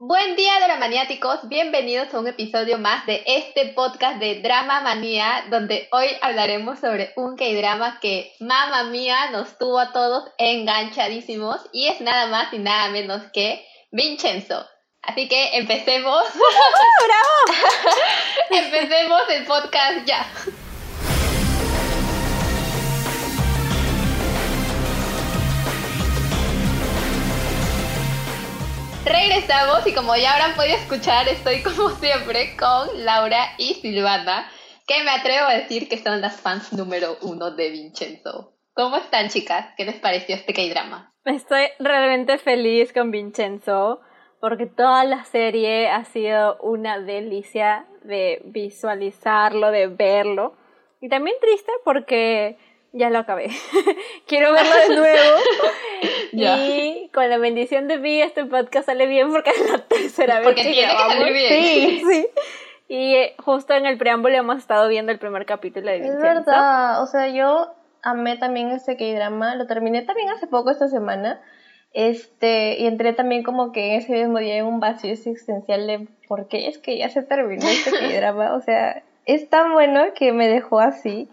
Buen día, dramaniáticos. Bienvenidos a un episodio más de este podcast de Drama Manía, donde hoy hablaremos sobre un K-drama que, mamá mía, nos tuvo a todos enganchadísimos y es nada más y nada menos que Vincenzo. Así que empecemos. ¡Bravo! empecemos el podcast ya. Regresamos y como ya habrán podido escuchar, estoy como siempre con Laura y Silvana, que me atrevo a decir que son las fans número uno de Vincenzo. ¿Cómo están chicas? ¿Qué les pareció este K-drama? Estoy realmente feliz con Vincenzo porque toda la serie ha sido una delicia de visualizarlo, de verlo. Y también triste porque ya lo acabé. Quiero verlo de nuevo. y con la bendición de Vi, este podcast sale bien porque es la tercera vez porque tiene que salir bien. Sí, sí. Y eh, justo en el preámbulo hemos estado viendo el primer capítulo de Vincenzo. Es verdad, o sea, yo amé también este K-drama, lo terminé también hace poco esta semana. Este, y entré también como que en ese mismo día en un vacío existencial de por qué es que ya se terminó este K-drama, o sea, es tan bueno que me dejó así.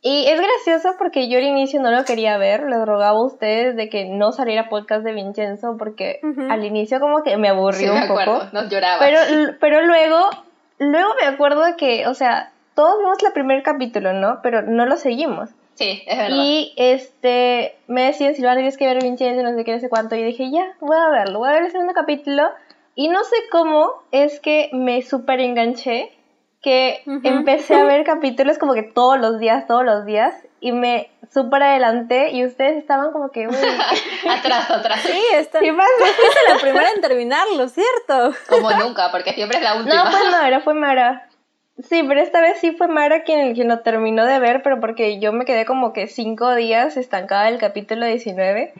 Y es gracioso porque yo al inicio no lo quería ver, les rogaba a ustedes de que no saliera podcast de Vincenzo porque al inicio como que me aburrió Sí, me un poco. acuerdo, nos lloraba. Pero, pero luego, luego me acuerdo de que, o sea, todos vimos el primer capítulo, ¿no? Pero no lo seguimos. Sí, es verdad. Y este, me decían, Silvana, tienes que ver Vincenzo, no sé qué, no sé cuánto. Y dije, ya, voy a verlo, voy a ver el segundo capítulo. Y no sé cómo es que me súper enganché, que empecé a ver capítulos como que todos los días, todos los días. Y me súper adelanté y ustedes estaban como que, uy, atrás, atrás. Sí, está. ¿qué pasa? Fuiste la primera en terminarlo, ¿cierto? Como nunca, porque siempre es la última. No, fue Mara, fue Mara. Sí, pero esta vez sí fue Mara quien, quien lo terminó de ver, pero porque yo me quedé como que cinco días estancada en el capítulo 19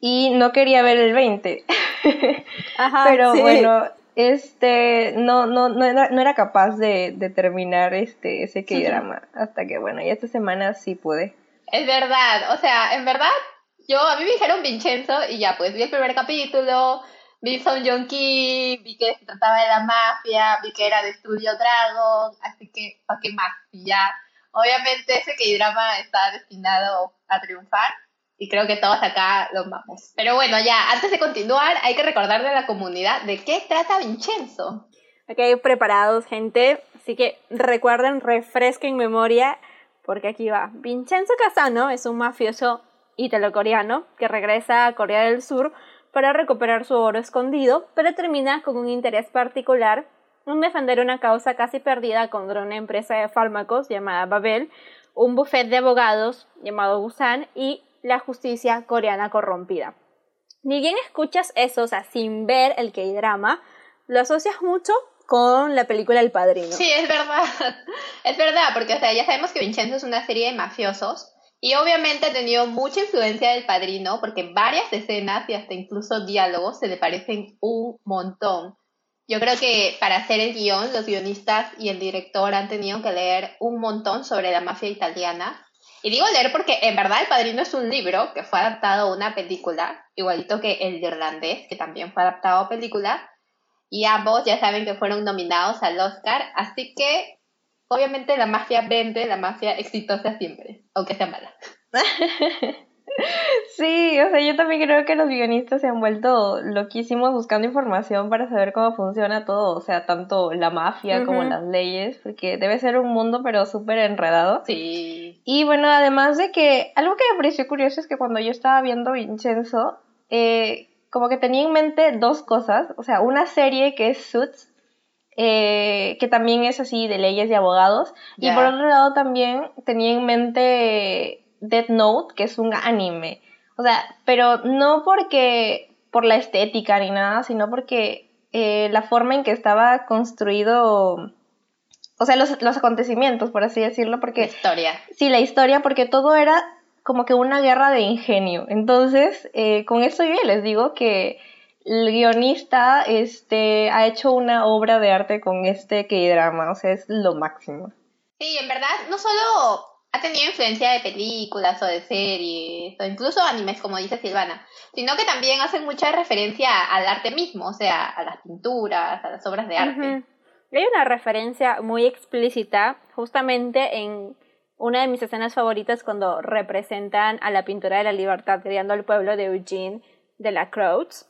y no quería ver el 20. Ajá. pero sí. bueno, este, no, no, no, era, no era capaz de, de terminar este, ese K-drama. Hasta que bueno, ya esta semana sí pude. Es verdad, o sea, en verdad, yo, a mí me dijeron Vincenzo y ya, pues vi el primer capítulo, vi Son Jong Ki, vi que se trataba de la mafia, vi que era de Studio Dragon, así que, ¿para qué más? Y ya, obviamente ese K-drama está destinado a triunfar y creo que todos acá lo amamos. Pero bueno, ya, antes de continuar, hay que recordarle a la comunidad de qué trata Vincenzo. Ok, preparados, gente. Así que recuerden, refresquen memoria, porque aquí va. Vincenzo Casano es un mafioso italo-coreano que regresa a Corea del Sur para recuperar su oro escondido, pero termina con un interés particular en defender una causa casi perdida contra una empresa de fármacos llamada Babel, un buffet de abogados llamado Busan y la justicia coreana corrompida. Ni bien escuchas eso, o sea, sin ver el K-drama, lo asocias mucho con la película El Padrino. Sí, es verdad. Es verdad, porque o sea, ya sabemos que Vincenzo es una serie de mafiosos y obviamente ha tenido mucha influencia del padrino porque varias escenas y hasta incluso diálogos se le parecen un montón. Yo creo que para hacer el guion, los guionistas y el director han tenido que leer un montón sobre la mafia italiana. Y digo leer porque en verdad El Padrino es un libro que fue adaptado a una película, igualito que el Irlandés, que también fue adaptado a película. Y ambos ya saben que fueron nominados al Oscar, así que obviamente la mafia vende, la mafia exitosa siempre, aunque sea mala. Sí, o sea, yo también creo que los guionistas se han vuelto loquísimos buscando información para saber cómo funciona todo, o sea, tanto la mafia como las leyes, porque debe ser un mundo pero súper enredado. Sí. Y bueno, además de que algo que me pareció curioso es que cuando yo estaba viendo Vincenzo, eh, como que tenía en mente dos cosas, o sea, una serie que es Suits, eh, que también es así de leyes y abogados, y por otro lado también tenía en mente Death Note, que es un anime, o sea, pero no porque por la estética ni nada, sino porque eh, la forma en que estaba construido, o sea, los, los acontecimientos, por así decirlo, La porque historia. Sí, la historia, porque todo era como que una guerra de ingenio. Entonces, eh, con eso yo les digo que el guionista este, ha hecho una obra de arte con este K-drama, o sea, es lo máximo. Sí, en verdad, no solo ha tenido influencia de películas o de series, o incluso animes, como dice Silvana, sino que también hacen mucha referencia al arte mismo, o sea, a las pinturas, a las obras de arte. Hay una referencia muy explícita justamente en una de mis escenas favoritas cuando representan a la pintura de la libertad criando al pueblo de Eugene de la Croix.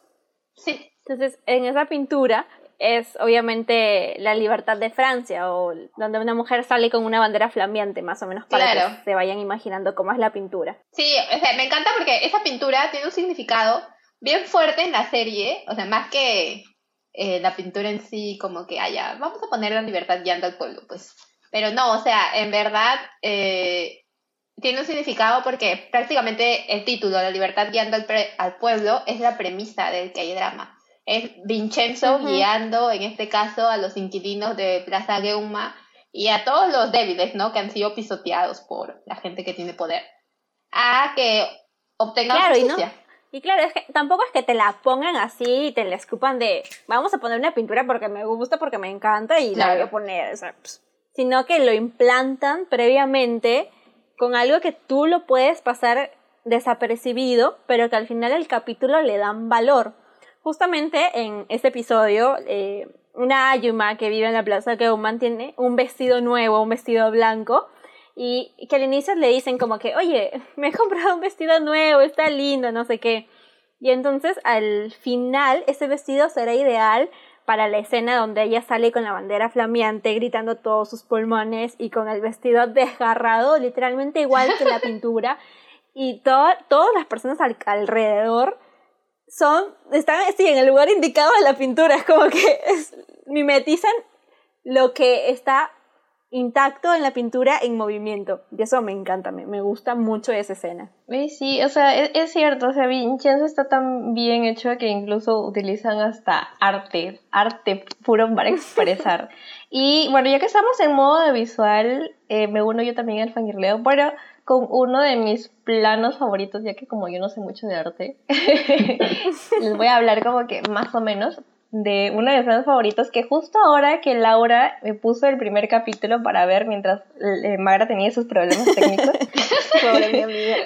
Sí. Entonces, en esa pintura es obviamente la libertad de Francia, o donde una mujer sale con una bandera flameante, más o menos, para que se vayan imaginando cómo es la pintura. Sí, o sea, me encanta porque esa pintura tiene un significado bien fuerte en la serie, o sea, más que eh, la pintura en sí, como que haya, vamos a poner la libertad guiando al pueblo, pues. Pero no, o sea, en verdad eh, tiene un significado porque prácticamente el título, La libertad guiando al, al pueblo, es la premisa del que hay drama es Vincenzo guiando, en este caso, a los inquilinos de Plaza Geuma y a todos los débiles, ¿no? Que han sido pisoteados por la gente que tiene poder, a que obtengan justicia. Y, claro, es que tampoco es que te la pongan así y te la escupan de, vamos a poner una pintura porque me gusta, porque me encanta y la voy a poner, sino que lo implantan previamente con algo que tú lo puedes pasar desapercibido, pero que al final el capítulo le dan valor justamente en este episodio, eh, una Ayuma que vive en la plaza que aún mantiene un vestido nuevo, un vestido blanco, y que al inicio le dicen como que, oye, me he comprado un vestido nuevo, está lindo, no sé qué. Y entonces al final ese vestido será ideal para la escena donde ella sale con la bandera flameante, gritando todos sus pulmones y con el vestido desgarrado, literalmente igual que la pintura. Y todas las personas alrededor son, están sí, en el lugar indicado de la pintura, es como que mimetizan lo que está intacto en la pintura en movimiento. Y eso me encanta, me, me gusta mucho esa escena. Sí, o sea, es, cierto, o sea, Vincenzo está tan bien hecho que incluso utilizan hasta arte, arte puro para expresar. y bueno, ya que estamos en modo de visual, eh, me uno yo también al fangirleo, pero con uno de mis planos favoritos, ya que como yo no sé mucho de arte, les voy a hablar como que más o menos de uno de mis planos favoritos, que justo ahora que Laura me puso el primer capítulo para ver mientras eh, Magra tenía sus problemas técnicos. Pobre mi amiga.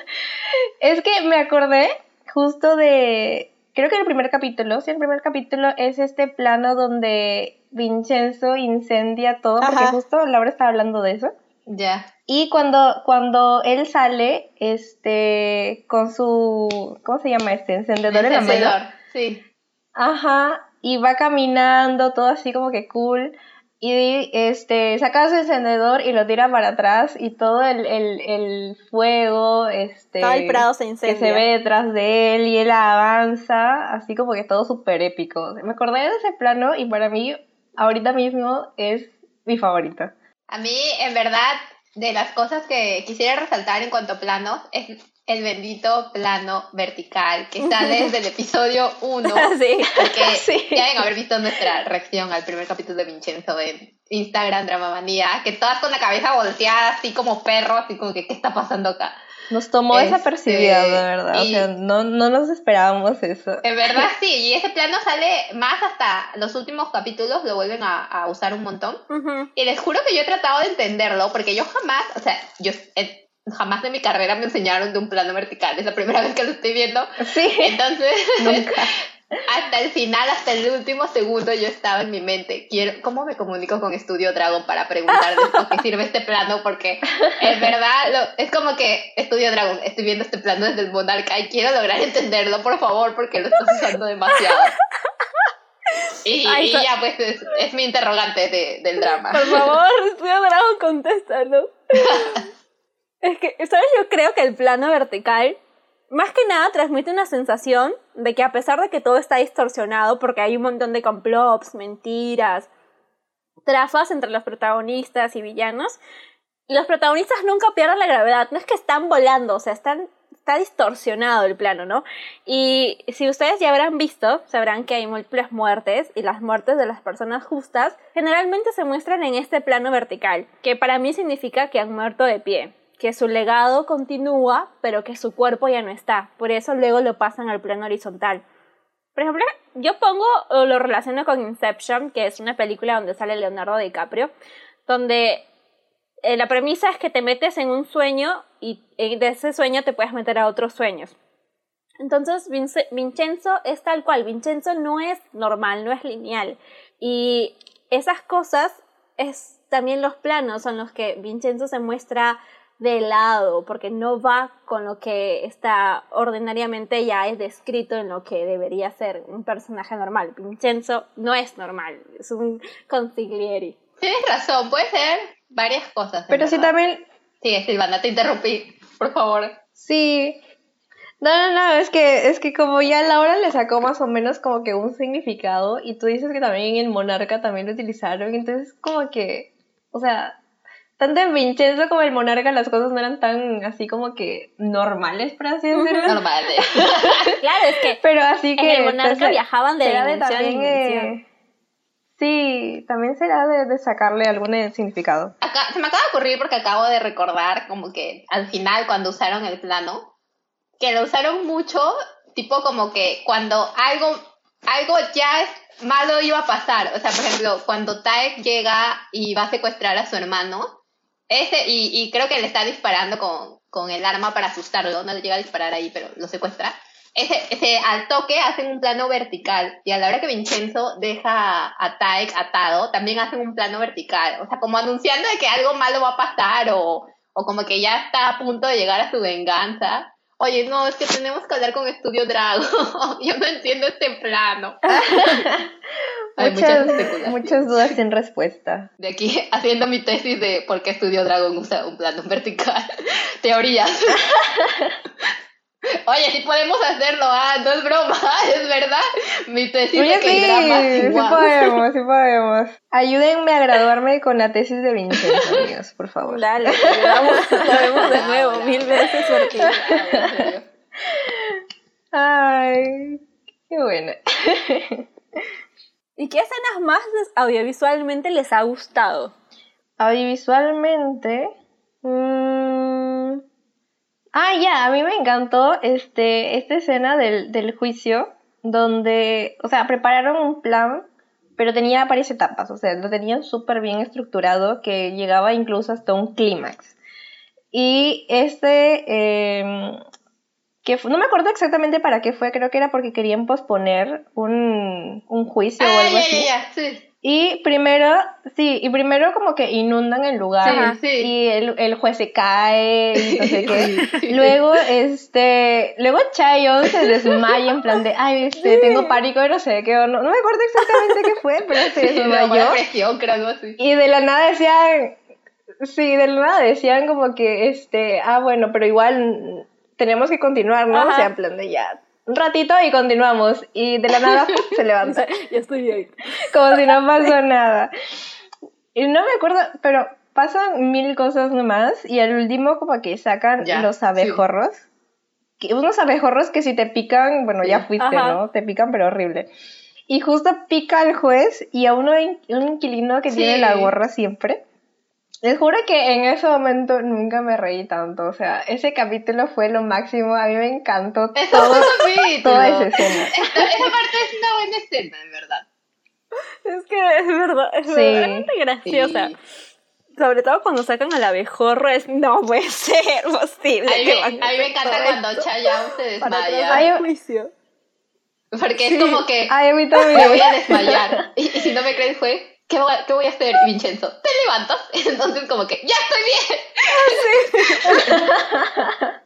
es que me acordé justo de, creo que el primer capítulo, sí, el primer capítulo es este plano donde Vincenzo incendia todo, porque justo Laura estaba hablando de eso. Ya. Y cuando, cuando él sale, este, con su, ¿cómo se llama este? Encendedor en la mano. sí. Ajá, y va caminando, todo así como que cool. Y este, saca su encendedor y lo tira para atrás y todo el, el, el fuego, este, el prado se que se ve detrás de él y él avanza, así como que todo súper épico. Me acordé de ese plano y para mí ahorita mismo es mi favorita. A mí, en verdad, de las cosas que quisiera resaltar en cuanto a planos es el bendito plano vertical que está desde el episodio 1. Sí. Porque sí. ya deben haber visto nuestra reacción al primer capítulo de Vincenzo en Instagram Drama Manía, que todas con la cabeza volteada, así como perros, así como que, ¿qué está pasando acá? Nos tomó desapercibida, de verdad. o sea, no, no nos esperábamos eso. En verdad sí, y ese plano sale más hasta los últimos capítulos, lo vuelven a, a usar un montón. Y les juro que yo he tratado de entenderlo, porque yo jamás, o sea, yo jamás de mi carrera me enseñaron de un plano vertical, es la primera vez que lo estoy viendo. Sí. Entonces, nunca. Hasta el final, hasta el último segundo, yo estaba en mi mente, quiero, ¿cómo me comunico con Estudio Dragon para preguntarles por qué sirve este plano? Porque es verdad, es como que Estudio Dragon, estoy viendo este plano desde el Monarca y quiero lograr entenderlo, por favor, porque lo estás usando demasiado. Y, ya, pues es, mi interrogante de, del drama. Por favor, Estudio Dragon, contéstalo. es que, ¿sabes? Yo creo que el plano vertical más que nada transmite una sensación de que a pesar de que todo está distorsionado, porque hay un montón de complots, mentiras, trafas entre los protagonistas y villanos, los protagonistas nunca pierden la gravedad, no es que están volando, o sea, están, está distorsionado el plano, ¿no? Y si ustedes ya habrán visto, sabrán que hay múltiples muertes y las muertes de las personas justas generalmente se muestran en este plano vertical, que para mí significa que han muerto de pie que su legado continúa, pero que su cuerpo ya no está. Por eso luego lo pasan al plano horizontal. Por ejemplo, yo pongo o lo relaciono con Inception, que es una película donde sale Leonardo DiCaprio, donde eh, la premisa es que te metes en un sueño y de ese sueño te puedes meter a otros sueños. Entonces, Vincenzo es tal cual. Vincenzo no es normal, no es lineal. Y esas cosas es también los planos son los que Vincenzo se muestra de lado, porque no va con lo que está ordinariamente ya es descrito en lo que debería ser un personaje normal. Vincenzo no es normal, es un consiglieri. Tienes razón, puede ser varias cosas. Pero sí también... Sí, Silvana, te interrumpí, por favor. Sí, no, no, no, es que, es que como ya Laura le sacó más o menos como que un significado y tú dices que también en Monarca también lo utilizaron, entonces como que, o sea, tanto en Vincenzo como en Monarca las cosas no eran tan así como que normales, por así decirlo. Normales. claro, es que Pero así que en el Monarca viajaban de dimensión también, dimensión. sí, también será de, de sacarle algún significado. Acá, se me acaba de ocurrir porque acabo de recordar como que al final cuando usaron el plano, que lo usaron mucho, tipo como que cuando algo, algo ya es malo iba a pasar. O sea, por ejemplo, cuando Taek llega y va a secuestrar a su hermano, ese, y, y creo que le está disparando con, con el arma para asustarlo, no le llega a disparar ahí, pero lo secuestra. Ese, ese, al toque hacen un plano vertical y a la hora que Vincenzo deja a Taek atado, también hacen un plano vertical, o sea, como anunciando de que algo malo va a pasar o, o como que ya está a punto de llegar a su venganza. Oye, no, es que tenemos que hablar con Estudio Drago. Yo no entiendo este plano. Hay muchas, muchas, dudas sin respuesta. De aquí haciendo mi tesis de por qué Estudio Dragon usa un plano vertical. Teorías. Oye, sí podemos hacerlo, ah, no es broma, es verdad. Mi tesis Oye, de sí, drama sí podemos, sí podemos. Ayúdenme a graduarme con la tesis de Vincenzo, amigos, por favor. Dale, vamos, lo vemos de nuevo, mil veces porque... Ay, qué buena. ¿Y qué escenas más audiovisualmente les ha gustado? Audiovisualmente... Mmm... Ah, ya, a mí me encantó este, esta escena del, del juicio, donde, o sea, prepararon un plan, pero tenía varias etapas, o sea, lo tenían súper bien estructurado, que llegaba incluso hasta un clímax. Y este, eh, que no me acuerdo exactamente para qué fue, creo que era porque querían posponer un, un juicio o Ah, algo ya, así. ya, ya, sí. Y primero, sí, y primero como que inundan el lugar Sí, sí. y el, el juez se cae y no sé qué. Sí. Luego, este, luego Chayon se desmaya en plan de, ay, este, tengo pánico y no sé qué, o no, no me acuerdo exactamente qué fue, pero se desmayó. da presión, creo, algo así. Y de la nada decían, sí, de la nada decían como que, este, ah, bueno, pero igual tenemos que continuar, ¿no? Ajá. O sea, en plan de ya, un ratito y continuamos. Y de la nada se levanta ya estoy bien. como si no pasó nada. Y no me acuerdo, pero pasan mil cosas nomás y al último como que sacan Ya, los abejorros. Que, unos abejorros que si te pican, bueno, ya fuiste, Ajá. ¿no? Te pican pero horrible. Y justo pica al juez y a uno un inquilino que Sí. tiene la gorra siempre. Les juro que en ese momento nunca me reí tanto. O sea, ese capítulo fue lo máximo. A mí me encantó todo, toda esa escena. Esta- esa parte es una buena escena, en verdad. Es que es verdad, es Sí. verdaderamente graciosa. Sí. Sobre todo cuando sacan al abejorro, es no puede ser posible. A mí, que me, van a mí me hacer encanta cuando Chayanne se desmaya. juicio. Porque Sí. es como que Ay, a mí me voy a desmayar. Y, y si no me crees, fue, ¿qué voy, a, ¿qué voy a hacer, Vincenzo? Entonces, como que, ¡ya estoy bien!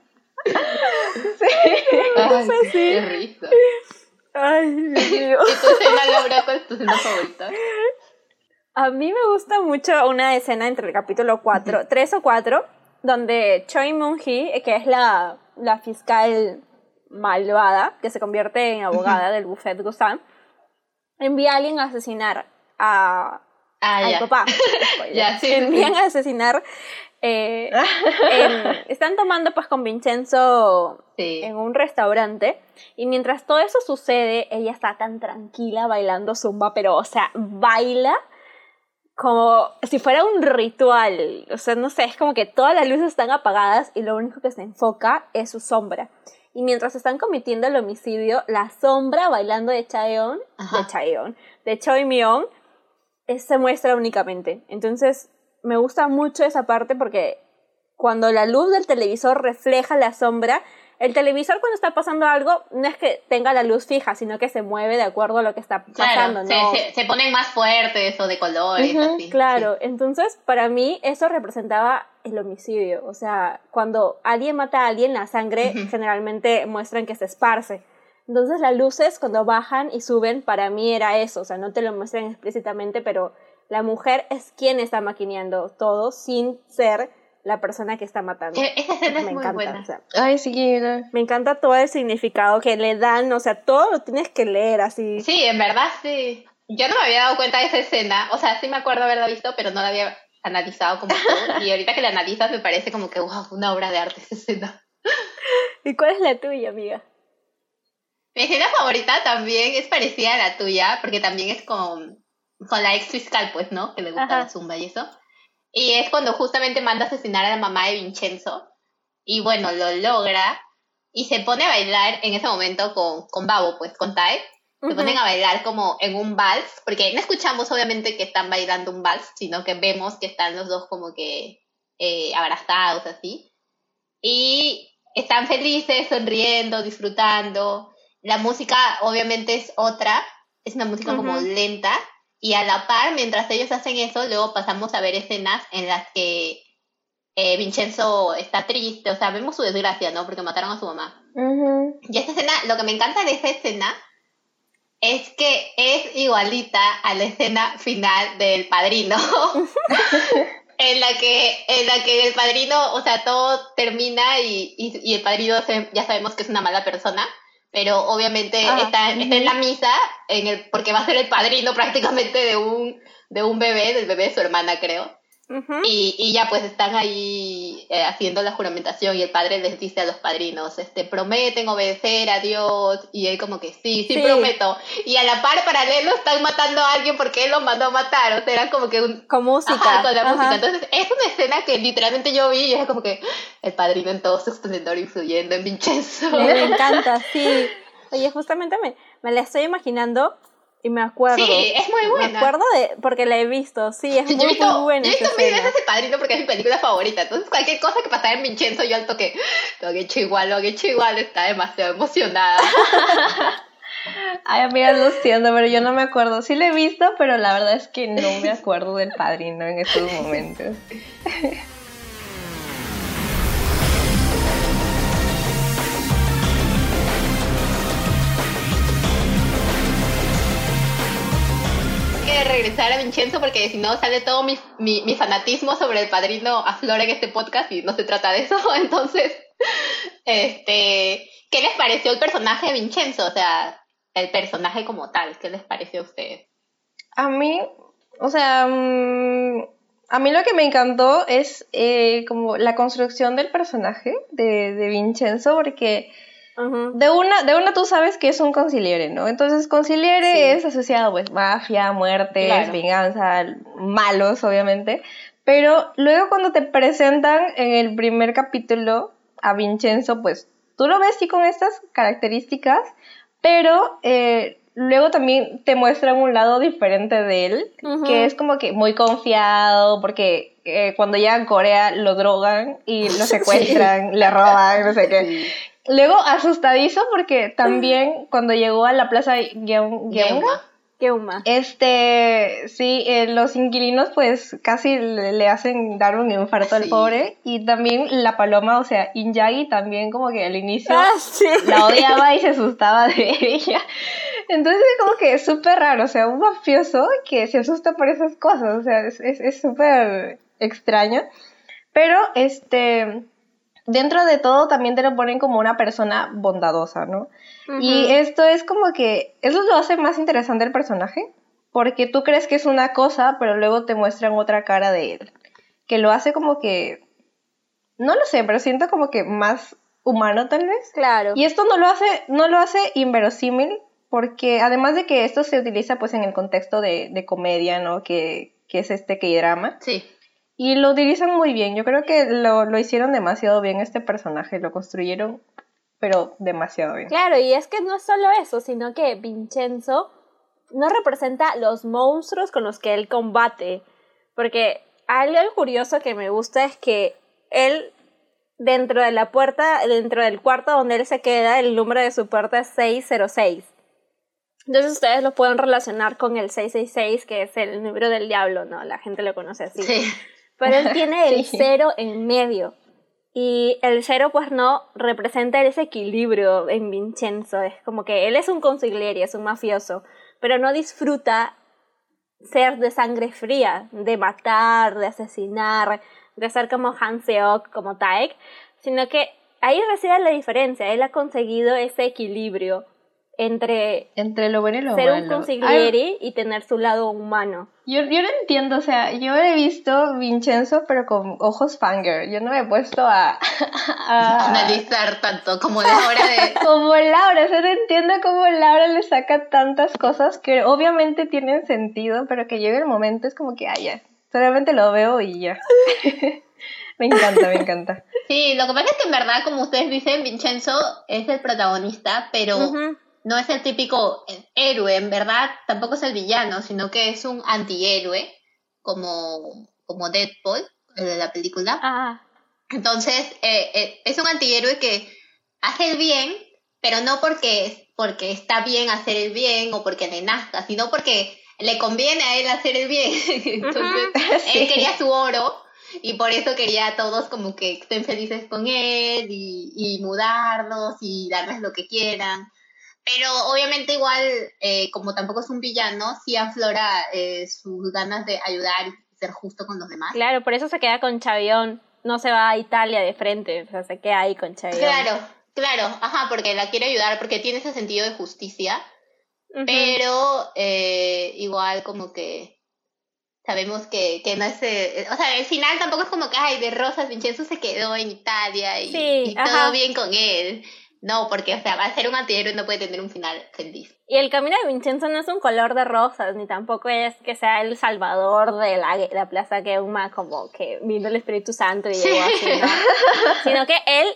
Ay, sí. qué risa. Ay, Dios mío. ¿Y tu escena, Laura, cuál es tu escena favorita? A mí me gusta mucho una escena entre el capítulo 4, 3 o 4, donde Choi Moon-hee, que es la, la fiscal malvada, que se convierte en abogada del buffet Gusan, envía a alguien a asesinar a, Ah, al ya. papá. Ya, sí, Envían sí. a asesinar. eh, en- están tomando pues con Vincenzo Sí. en un restaurante y mientras todo eso sucede, ella está tan tranquila bailando zumba, pero o sea, baila como si fuera un ritual. O sea, no sé, es como que todas las luces están apagadas y lo único que se enfoca es su sombra. Y mientras están cometiendo el homicidio, la sombra bailando de Chaeon, de. Chaeon, de Choi Myon, eh, se muestra únicamente. Entonces, me gusta mucho esa parte porque cuando la luz del televisor refleja la sombra, el televisor cuando está pasando algo no es que tenga la luz fija, sino que se mueve de acuerdo a lo que está pasando, ¿no? Se, se, ponen más fuertes o de colores. claro, entonces para mí eso representaba el homicidio. O sea, cuando alguien mata a alguien, la sangre generalmente muestran que se esparce. Entonces las luces cuando bajan y suben, para mí era eso. O sea, no te lo muestran explícitamente, pero la mujer es quien está maquineando todo sin ser la persona que está matando. E-, esa escena me es encanta, muy buena. Ay, sí, me encanta todo el significado que le dan, o sea, todo lo tienes que leer así. Sí, en verdad sí. Yo no me había dado cuenta de esa escena, o sea, sí me acuerdo haberla visto, pero no la había analizado como tú. Y ahorita que la analizas me parece como que, wow, una obra de arte esa escena. ¿Y cuál es la tuya, amiga? Mi escena favorita también es parecida a la tuya, porque también es con, con la ex fiscal, pues, ¿no? Que le gusta la zumba y eso. Y es cuando justamente manda a asesinar a la mamá de Vincenzo. Y bueno, lo logra. Y se pone a bailar en ese momento con, con Babo, pues, con Tae se ponen a bailar como en un vals, porque no escuchamos obviamente que están bailando un vals, sino que vemos que están los dos como que eh, abrazados así. Y están felices, sonriendo, disfrutando. La música obviamente es otra, es una música como lenta. Y a la par, mientras ellos hacen eso, luego pasamos a ver escenas en las que eh, Vincenzo está triste, o sea, vemos su desgracia, ¿no? Porque mataron a su mamá. Y esta escena, lo que me encanta de esa escena es que es igualita a la escena final del padrino. en la que en la que el padrino, o sea, todo termina y, y, el padrino ya sabemos que es una mala persona, pero obviamente ah, está, está, en la misa en el porque va a ser el padrino prácticamente de un de un bebé, del bebé de su hermana, creo y, y, ya pues están ahí eh, haciendo la juramentación y el padre les dice a los padrinos, este, prometen obedecer a Dios y él como que sí, sí, prometo. Y a la par paralelo están matando a alguien porque él los mandó a matar, o sea, era como que un... Con música. con la música. Entonces es una escena que literalmente yo vi y era como que el padrino en todo su esplendor influyendo en Vincenzo. Me, encanta, sí. Oye, justamente me, me la estoy imaginando y me acuerdo. Sí, es muy buena. Me acuerdo de. Porque la he visto, sí, es muy, muy buena. Yo he visto mil veces ese padrino porque es mi película favorita. Entonces, cualquier cosa que pasara en Vincenzo, yo al toque. Lo que he hecho igual, lo que he hecho igual, está demasiado emocionada. Ay, amiga, lo siento, pero yo no me acuerdo. Sí la he visto, pero la verdad es que no me acuerdo del padrino en estos momentos. regresar a Vincenzo porque si no sale todo mi, mi, fanatismo sobre el padrino aflora en este podcast y no se trata de eso. Entonces, este, ¿qué les pareció el personaje de Vincenzo? O sea, el personaje como tal, ¿qué les pareció a ustedes? A mí, o sea, mm, a mí lo que me encantó es eh, como la construcción del personaje de Vincenzo porque de, una, de una tú sabes que es un conciliere, ¿no? Entonces conciliere es asociado pues mafia, muertes, venganza, malos obviamente, pero luego cuando te presentan en el primer capítulo a Vincenzo, pues tú lo ves sí con estas características, pero eh, luego también te muestran un lado diferente de él, que es como que muy confiado, porque eh, cuando llega a Corea lo drogan y lo secuestran, le roban, no sé qué. Luego asustadizo porque también cuando llegó a la plaza Geunga, este, sí, eh, los inquilinos pues casi le, hacen dar un infarto al pobre y también la paloma, o sea, Injagi también como que al inicio ah, la odiaba y se asustaba de ella. Entonces como que es súper raro, o sea, un mafioso que se asusta por esas cosas, o sea, es súper extraño. Pero, este, dentro de todo también te lo ponen como una persona bondadosa, ¿no? Y esto es como que, eso lo hace más interesante el personaje, porque tú crees que es una cosa, pero luego te muestran otra cara de él, que lo hace como que, no lo sé, pero siento como que más humano tal vez. Claro. Y esto no lo hace, no lo hace inverosímil, porque además de que esto se utiliza pues en el contexto de, de comedia, ¿no? Que, que es este K-drama. Sí. Y lo utilizan muy bien. Yo creo que lo, lo hicieron demasiado bien este personaje. Lo construyeron, pero demasiado bien. Claro, y es que no es solo eso, sino que Vincenzo no representa los monstruos con los que él combate. Porque algo curioso que me gusta es que él dentro de la puerta, dentro del cuarto donde él se queda, el número de su puerta es 606. Entonces ustedes lo pueden relacionar con el 666, que es el número del diablo, ¿no? La gente lo conoce así. Sí. Pero él tiene el cero en medio. Y el cero, pues no, representa ese equilibrio en Vincenzo. Es como que él es un consigliere, es un mafioso, pero no disfruta ser de sangre fría, de matar, de asesinar, de ser como Han Seok, como Taek, sino que ahí reside la diferencia. Él ha conseguido ese equilibrio entre, entre lo bueno y lo ser malo. un consigliere y tener su lado humano. Yo, yo no entiendo, o sea, yo he visto Vincenzo, pero con ojos fanger. Yo no me he puesto a. a- Analizar tanto como Laura de... como Laura, o sea, no entiendo cómo Laura le saca tantas cosas que obviamente tienen sentido, pero que llega el momento es como que, ay, ya. Solamente lo veo y ya. me encanta, me encanta. Sí, lo que pasa es que en verdad, como ustedes dicen, Vincenzo es el protagonista, pero Ujú. No es el típico héroe, en verdad tampoco es el villano, sino que es un antihéroe, como, como Deadpool, el de la película. Ah, Entonces, eh, eh, es un antihéroe que hace el bien, pero no porque, porque está bien hacer el bien o porque le nazca, sino porque le conviene a él hacer el bien. Entonces, Sí. él quería su oro y por eso quería a todos como que estén felices con él y, y mudarlos y darles lo que quieran. Pero obviamente igual, eh, como tampoco es un villano, sí aflora eh, sus ganas de ayudar y ser justo con los demás. claro, por eso se queda con Chavión. No se va a Italia de frente, o sea, se queda ahí con Chavión. Claro, claro, ajá, porque la quiere ayudar, porque tiene ese sentido de justicia, pero eh, igual como que sabemos que, que no es, eh, o sea, el final tampoco es como que, ay, de Rosas Vincenzo se quedó en Italia y, Sí, y todo bien con él. No, porque, o sea, va a ser un antihéroe y no puede tener un final feliz. Y el camino de Vincenzo no es un color de rosas, ni tampoco es que sea el salvador de la, la Plaza Keuma, como que vino el Espíritu Santo y llegó así, ¿no? Sino que él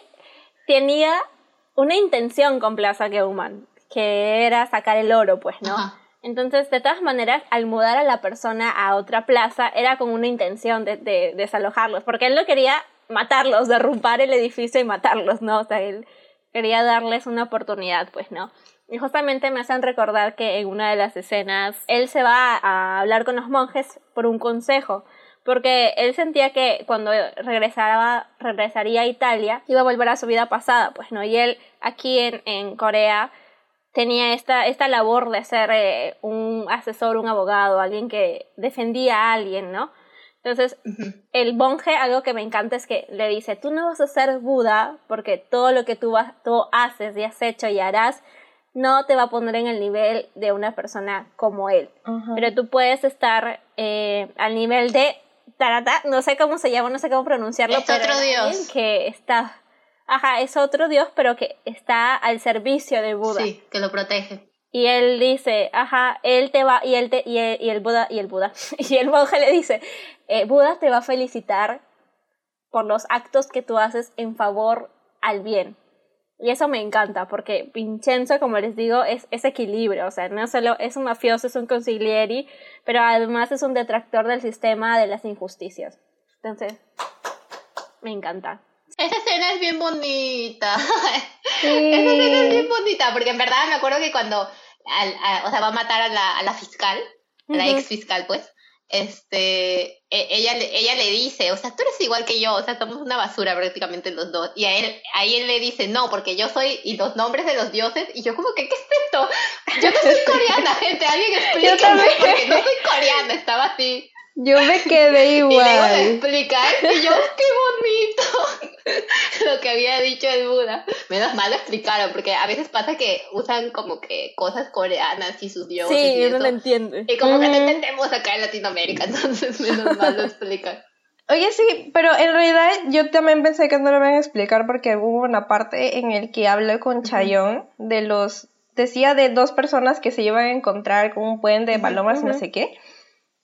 tenía una intención con Plaza Keuman, que era sacar el oro, pues, ¿no? Ajá. Entonces, de todas maneras, al mudar a la persona a otra plaza, era con una intención de, de desalojarlos, porque él no quería matarlos, derrumbar el edificio y matarlos, ¿no? O sea, él quería darles una oportunidad, pues, ¿no? Y justamente me hacen recordar que en una de las escenas él se va a hablar con los monjes por un consejo, porque él sentía que cuando regresaba, regresaría a Italia iba a volver a su vida pasada, pues, ¿no? Y él aquí en, en Corea tenía esta, esta labor de ser eh, un asesor, un abogado, alguien que defendía a alguien, ¿no? Entonces, el monje, algo que me encanta es que le dice, tú no vas a ser Buda porque todo lo que tú, vas, tú haces y has hecho y harás no te va a poner en el nivel de una persona como él. Pero tú puedes estar eh, al nivel de tarata, no sé cómo se llama, no sé cómo pronunciarlo, Es pero otro dios. que está, ajá, es otro dios, pero que está al servicio de Buda. Sí, que lo protege. Y él dice, ajá, él te va, y él te, y el, y el Buda, y el Buda, y el monje le dice, eh, Buda te va a felicitar por los actos que tú haces en favor al bien. Y eso me encanta, porque Vincenzo, como les digo, es, es equilibrio, o sea, no solo es un mafioso, es un consiglieri, pero además es un detractor del sistema de las injusticias. Entonces, me encanta. Esa escena es bien bonita. Sí. Esa escena es bien bonita, porque en verdad me acuerdo que cuando, al- a- o sea, va a matar a la, a la fiscal, a la ex fiscal, pues, este, e- ella, le- ella le dice, o sea, tú eres igual que yo, o sea, somos una basura prácticamente los dos. Y a él, ahí él le dice, no, porque yo soy, y los nombres de los dioses, y yo como que, ¿qué es esto? Yo no soy coreana, gente, alguien explíqueme, también. porque no soy coreana, estaba así. Yo me quedé Y luego le igual. explicar, y yo, qué bonito lo que había dicho el Buda. Menos mal lo explicaron, porque a veces pasa que usan como que cosas coreanas y sus dioses y Sí, eso. uno lo entiende. Y como que no entendemos acá en Latinoamérica, entonces menos mal lo explican. Oye, sí, pero en realidad yo también pensé que no lo iban a explicar porque hubo una parte en el que hablé con Chayón de los... Decía de dos personas que se iban a encontrar con un puente de palomas y no sé qué.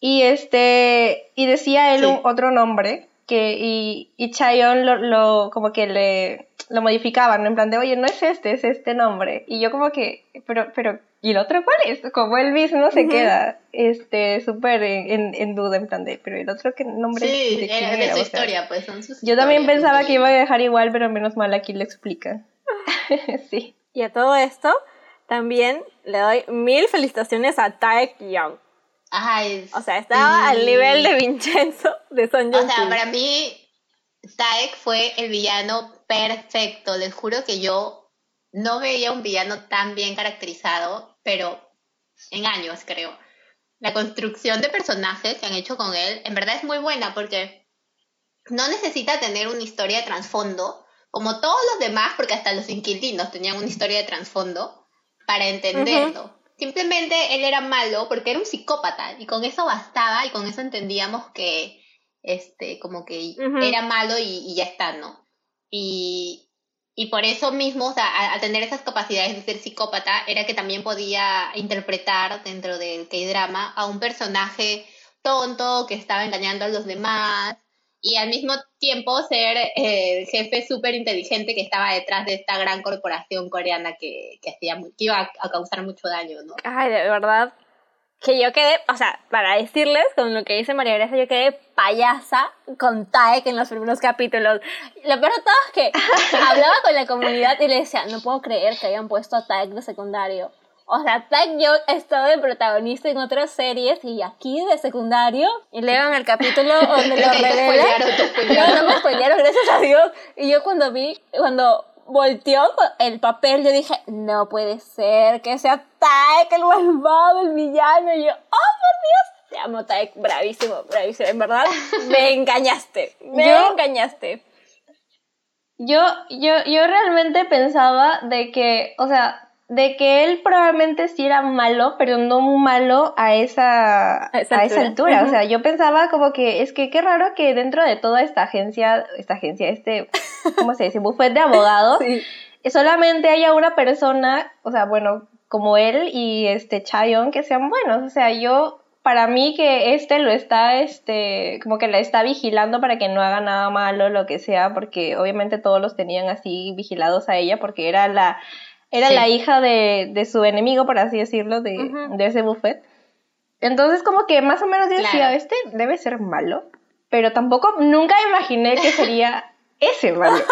Y este... Y decía él Sí. un otro nombre que y, y Chayon lo, lo, como que le lo modificaban, ¿no? en plan de, oye, no es este, es este nombre. Y yo como que, pero, pero, ¿y el otro cuál es? Como él mismo se queda, este, súper en, en, duda, en plan de, pero el otro qué nombre sí, de, era, su historia, pues son sus Yo también pensaba que iba a dejar igual, pero menos mal aquí lo explica. sí. Y a todo esto, también le doy mil felicitaciones a Taek Young. O sea, estaba al nivel de Vincenzo de Son O sea, para mí, Taek fue el villano perfecto. Les juro que yo no veía un villano tan bien caracterizado, pero en años, creo. La construcción de personajes que han hecho con él, en verdad es muy buena porque no necesita tener una historia de trasfondo, como todos los demás, porque hasta los inquilinos tenían una historia de trasfondo para entenderlo. Simplemente él era malo porque era un psicópata y con eso bastaba y con eso entendíamos que este como que era malo y, ya está, ¿no? Y, y por eso mismo, o sea, al tener esas capacidades de ser psicópata, era que también podía interpretar dentro del K-drama a un personaje tonto que estaba engañando a los demás y al mismo tiempo ser eh, el jefe súper inteligente que estaba detrás de esta gran corporación coreana que, que, hacía, que iba a causar mucho daño, ¿no? Ay, de verdad, que yo quedé, o sea, para decirles con lo que dice María Gracia, yo quedé payasa con Taek en los primeros capítulos. Lo peor de todo es que hablaba con la comunidad y le decía, no puedo creer que hayan puesto a Taek de secundario. O sea, Taek yo he estado de protagonista en otras series y aquí de secundario. Y leo en el capítulo donde lo revela. No, no me spoilearon, gracias a Dios. Y yo cuando vi, cuando volteó el papel, yo dije, no puede ser que sea Taek el malvado, el villano. Y yo, oh, por Dios. Te amo, Taek, bravísimo, bravísimo. En verdad, me engañaste, me engañaste. Yo, yo, yo realmente pensaba de que, o sea, de que él probablemente sí era malo, pero no malo a esa, a esa altura. O sea, yo pensaba como que es que qué raro que dentro de toda esta agencia, esta agencia, este, ¿cómo se dice? Buffet de abogados, solamente haya una persona, o sea, bueno, como él y este Chayon que sean buenos. O sea, yo, para mí que este lo está, este, como que la está vigilando para que no haga nada malo, lo que sea, porque obviamente todos los tenían así vigilados a ella, porque era la era la hija de, de, su enemigo, por así decirlo, de, de, ese buffet. Entonces, como que más o menos yo decía, este debe ser malo, pero tampoco, nunca imaginé que sería ese malo.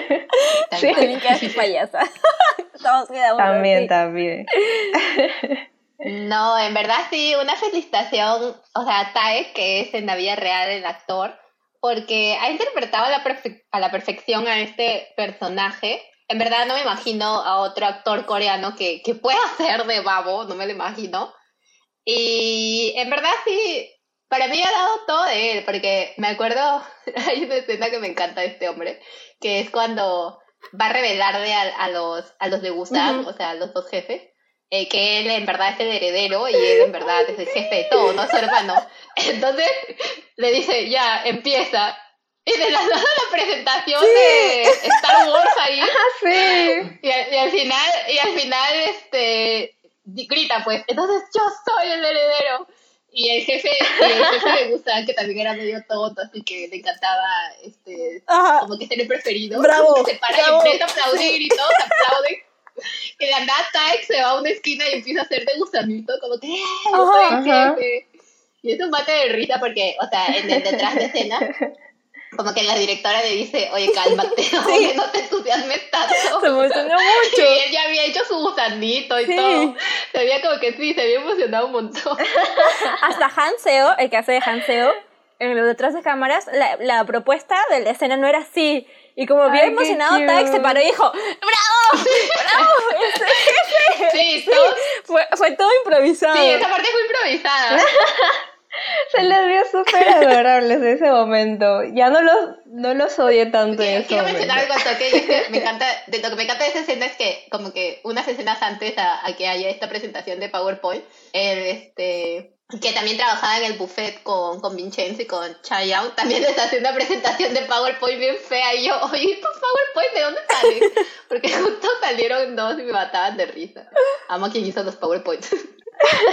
sí. que payasa. También, también. No, en verdad sí, una felicitación, o sea, Tae, que es en la vida real el actor, porque ha interpretado a la, a la perfección a este personaje en verdad no me imagino a otro actor coreano que, que pueda hacer de babo, no me lo imagino. Y en verdad sí, para mí ha dado todo de él, porque me acuerdo, hay una escena que me encanta de este hombre, que es cuando va a revelarle a, los, a los de Gustav, o sea, a los dos jefes, eh, que él en verdad es el heredero y él en verdad es el jefe de todo, ¿no? Su hermano. Entonces le dice, ya, empieza. Y de la nada la presentación de Star Wars ahí. Ah, sí. Y, al final, y al final, este, grita pues, entonces yo soy el heredero. Y el jefe, y el jefe le gusta, que también era medio tonto, así que le encantaba, este, como que ser el preferido. Bravo, se para y empieza a aplaudir y todos aplauden. Y la nada se va a una esquina y empieza a hacer de gusanito, como que, ¡eh! Yo soy el jefe. Y es un mate de risa porque, o sea, en el detrás de escena como que la directora le dice, oye, cálmate, sí. no te entusiasmes tanto. Se emocionó mucho. Y él ya había hecho su gusanito y todo. Se veía como que sí, se había emocionado un montón. Hasta Hanseo, el que hace de Hanseo, en los detrás de cámaras, la, la, propuesta de la escena no era así. Y como bien emocionado, Taek se paró y dijo, ¡Bravo! ¡Bravo! ¡Ese Sí, sí. Fue, fue todo improvisado. Sí, esa parte fue improvisada. Se les vio súper adorables en ese momento. Ya no los, no los odié tanto ese Quiero mencionar algo que me encanta, de lo que me encanta de esa escena es que como que unas escenas antes a, que haya esta presentación de PowerPoint, este que también trabajaba en el buffet con, con Vincenzo y con Chayanne, también les hacía una presentación de PowerPoint bien fea y yo, oye, ¿estos PowerPoint de dónde salen? Porque justo salieron dos y me mataban de risa. Amo a quien hizo los PowerPoints.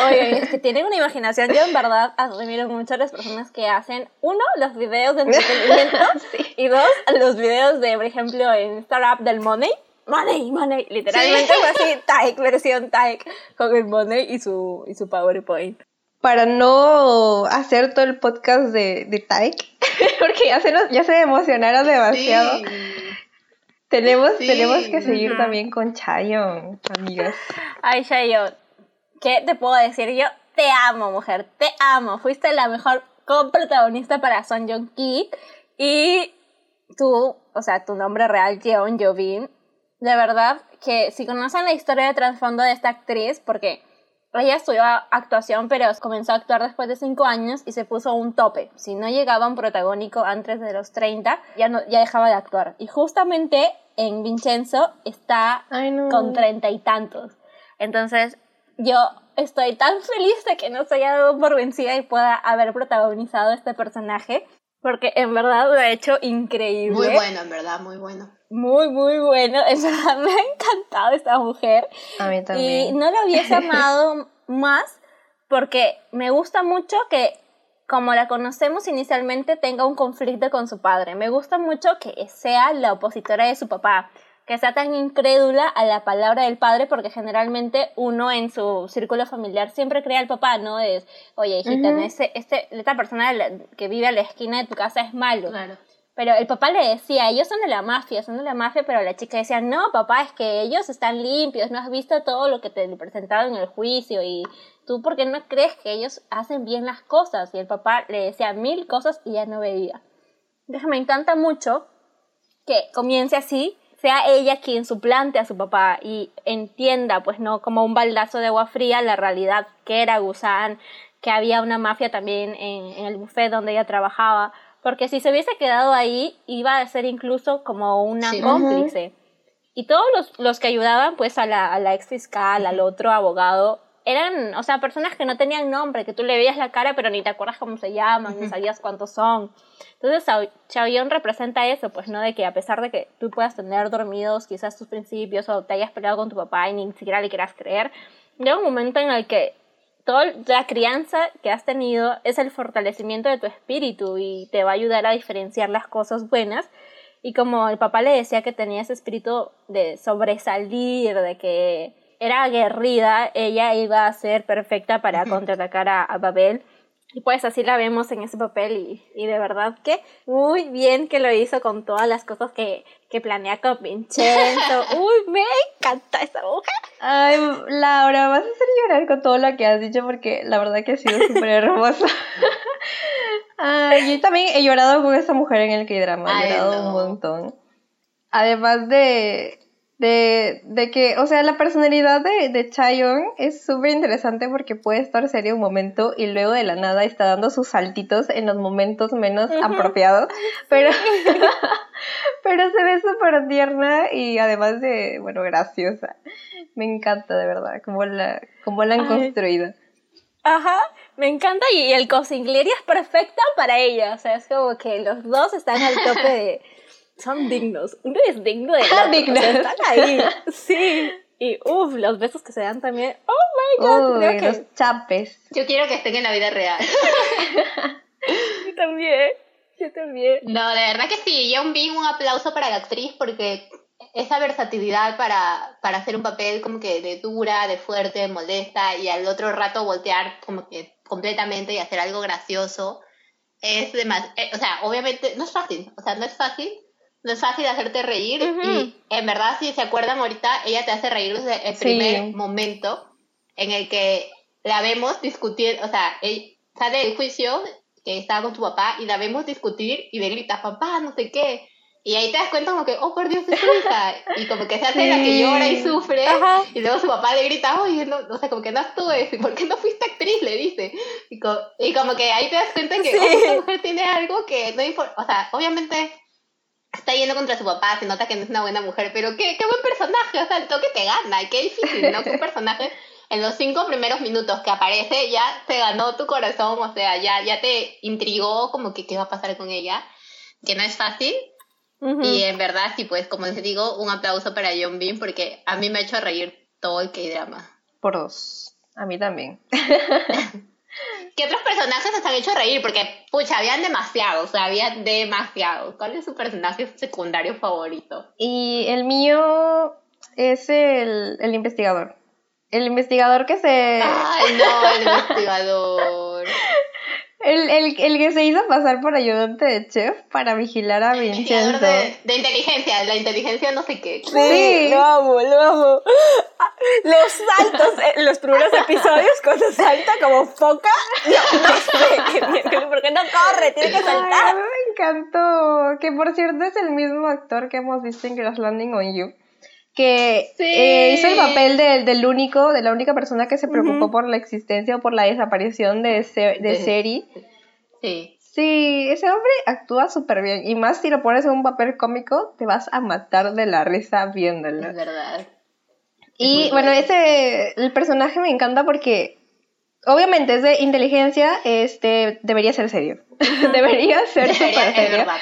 Oye, es que tienen una imaginación. Yo en verdad admiro mucho a las personas que hacen, uno, los videos de entretenimiento y dos, los videos de, por ejemplo, en Startup del Money. Money, money, literalmente fue así, Tyke, versión Tyke, con el money y su, y su PowerPoint. Para no hacer todo el podcast de, de Tyke, porque ya se, nos, ya se emocionaron demasiado. Sí. Tenemos, Sí. tenemos que seguir Ujú. también con Chayon, amigas. Ay, Shayo, ¿qué te puedo decir? Yo te amo, mujer, te amo. Fuiste la mejor coprotagonista para Son Jong Ki y tú, o sea, tu nombre real, Jeon Jovin, de verdad que si conocen la historia de trasfondo de esta actriz, porque ella estudió actuación, pero comenzó a actuar después de 5 años y se puso un tope. Si no llegaba a un protagónico antes de los 30, ya, no, ya dejaba de actuar. Y justamente en Vincenzo está Ay, no. con treinta y tantos. Entonces, yo estoy tan feliz de que no se haya dado por vencida y pueda haber protagonizado este personaje, porque en verdad lo ha hecho increíble. Muy bueno, en verdad, muy bueno. Muy, muy bueno. En verdad me ha encantado esta mujer. A mí Y también. no la hubiese amado más porque me gusta mucho que, como la conocemos inicialmente, tenga un conflicto con su padre. Me gusta mucho que sea la opositora de su papá, que sea tan incrédula a la palabra del padre, porque generalmente uno en su círculo familiar siempre cree al papá, ¿no? Es, oye, hijita, Ujú. no, este, este, esta persona que vive a la esquina de tu casa es malo. Claro. Pero el papá le decía, ellos son de la mafia, son de la mafia, pero la chica decía, no, papá, es que ellos están limpios, no has visto todo lo que te presentaron en el juicio y tú, ¿por qué no crees que ellos hacen bien las cosas? Y el papá le decía mil cosas y ya no veía. Entonces me encanta mucho que comience así, sea ella quien suplante a su papá y entienda, pues no como un baldazo de agua fría, la realidad que era Gusan, que había una mafia también en, en el buffet donde ella trabajaba, porque si se hubiese quedado ahí iba a ser incluso como una Sí. cómplice. Y todos los, los que ayudaban pues a la, a la ex fiscal, al otro abogado, eran, o sea, personas que no tenían nombre, que tú le veías la cara pero ni te acuerdas cómo se llaman, ni sabías cuántos son. Entonces Chao- Chaoyeon representa eso, pues, ¿no? De que a pesar de que tú puedas tener dormidos quizás tus principios o te hayas peleado con tu papá y ni siquiera le quieras creer, llega un momento en el que toda la crianza que has tenido es el fortalecimiento de tu espíritu y te va a ayudar a diferenciar las cosas buenas. Y como el papá le decía que tenía ese espíritu de sobresalir, de que era aguerrida, ella iba a ser perfecta para contraatacar a, a Babel. Y pues así la vemos en ese papel y, y de verdad que muy bien que lo hizo con todas las cosas que, que planea con Vincenzo. Uy, me encanta esa mujer. Ay, Laura, vas a hacer llorar con todo lo que has dicho porque la verdad que ha sido súper hermoso. Ay, yo también he llorado con esa mujer en el K-drama, he Ay, llorado no. un montón. Además de, de, de que, o sea, la personalidad de, de Chayon es súper interesante porque puede estar serio un momento y luego de la nada está dando sus saltitos en los momentos menos apropiados, pero, pero se ve súper tierna y además de, bueno, graciosa. Me encanta, de verdad, cómo la, cómo la han Ay. construido. Ajá, me encanta y el cosinglería es perfecta para ella. O sea, es como que los dos están al tope de. Son dignos. Uno es digno de otro. Dignos. O sea, están ahí. Sí. Y uff, los besos que se dan también. Oh my god, Uy, creo que los chapes. Yo quiero que estén en la vida real. yo también. Yo también. No, de verdad que sí. Yeon Bin, un aplauso para la actriz porque esa versatilidad para, para hacer un papel como que de dura, de fuerte, de molesta y al otro rato voltear como que completamente y hacer algo gracioso es demasiado. o sea, obviamente no es fácil. O sea, no es fácil. No es fácil hacerte reír Ujú. y en verdad si se acuerdan ahorita, ella te hace reír desde el Sí. primer momento en el que la vemos discutir, o sea, él sale del juicio que estaba con su papá y la vemos discutir y le grita, papá, no sé qué. Y ahí te das cuenta como que, oh, por Dios, es su hija. Y como que se hace la que Sí. llora y sufre. Ajá. Y luego su papá le grita, oye, no, o sea, como que no actúes. ¿Y por qué no fuiste actriz? Le dice. Y, co- y como que ahí te das cuenta que, Sí. oh, esta mujer tiene algo que no importa. O sea, obviamente está yendo contra su papá, se nota que no es una buena mujer, pero qué, qué buen personaje. O sea, el toque te gana. Y qué difícil, ¿no? Que un personaje en los cinco primeros minutos que aparece ya se ganó tu corazón. O sea, ya, ya te intrigó como que qué va a pasar con ella. Que no es fácil. Y en verdad, sí, pues, como les digo, un aplauso para John Bean porque a mí me ha hecho reír todo el K-drama. Por dos. A mí también. ¿Qué otros personajes os han hecho reír? Porque, pucha, habían demasiados, o sea, había demasiados. ¿Cuál es su personaje secundario favorito? Y el mío es el, el investigador. El investigador que se... Ay, no, el investigador. El, el, el que se hizo pasar por ayudante de chef para vigilar a Vincenzo. De, de, inteligencia, la inteligencia no sé qué. Sí, lo amo, lo amo. Los saltos en los primeros episodios cuando salta como foca. No, no sé, porque no corre, tiene que saltar. Ay, me encantó. Que por cierto es el mismo actor que hemos visto en Crash Landing on You que Sí. eh, hizo el papel del, del único, de la única persona que se preocupó por la existencia o por la desaparición de, Se- de Seri. Sí. Sí, ese hombre actúa súper bien. Y más si lo pones en un papel cómico, te vas a matar de la risa Es viéndolo. verdad. Y bueno, ese, el personaje me encanta porque obviamente es de inteligencia, este, debería ser serio. debería ser Debería- súper es serio. verdad.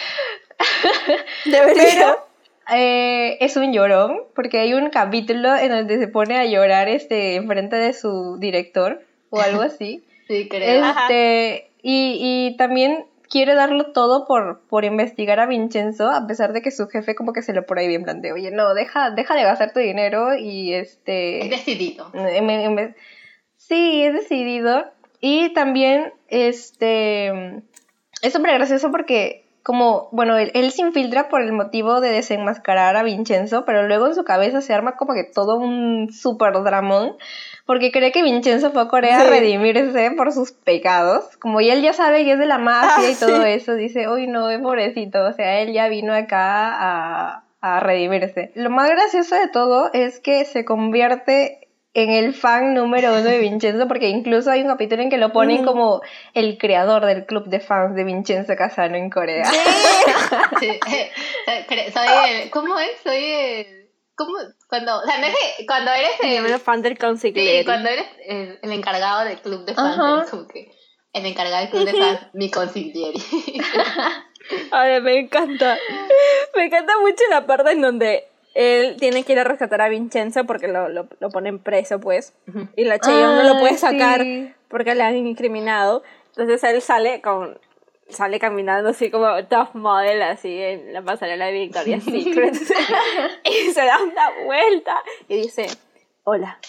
Debería. Pero eh, es un llorón, porque hay un capítulo en donde se pone a llorar este enfrente de su director o algo así. Sí, creo. Este, y, y también quiere darlo todo por, por investigar a Vincenzo, a pesar de que su jefe como que se lo prohíbe en plan de, oye, no, deja, deja de gastar tu dinero y este... Es decidido. en en Sí, es decidido. Y también, este, es súper gracioso porque, como, bueno, él, él se infiltra por el motivo de desenmascarar a Vincenzo, pero luego en su cabeza se arma como que todo un súper dramón, porque cree que Vincenzo fue a Corea a redimirse por sus pecados. Como y él ya sabe que es de la mafia Ah, y todo sí. eso, dice, uy, no, es pobrecito, o sea, él ya vino acá a, a redimirse. Lo más gracioso de todo es que se convierte en el fan número uno de Vincenzo, porque incluso hay un capítulo en que lo ponen Mm. como el creador del club de fans de Vincenzo Casano en Corea. Sí. Eh, Soy el. ¿Cómo es? Soy el. ¿Cómo? Cuando. O sea, no es que cuando eres el. fan del Sí, cuando eres el, el encargado del club de fans, Ajá. como que. El encargado del club de fans, mi consigliere. Ay, me encanta. Me encanta mucho la parte en donde él tiene que ir a rescatar a Vincenzo porque lo, lo, lo ponen preso, pues. Y la Cheyenne no lo puede sacar sí. porque le han incriminado. Entonces él sale con sale caminando así como top model así en la pasarela de Victoria's Secret y se da una vuelta y dice hola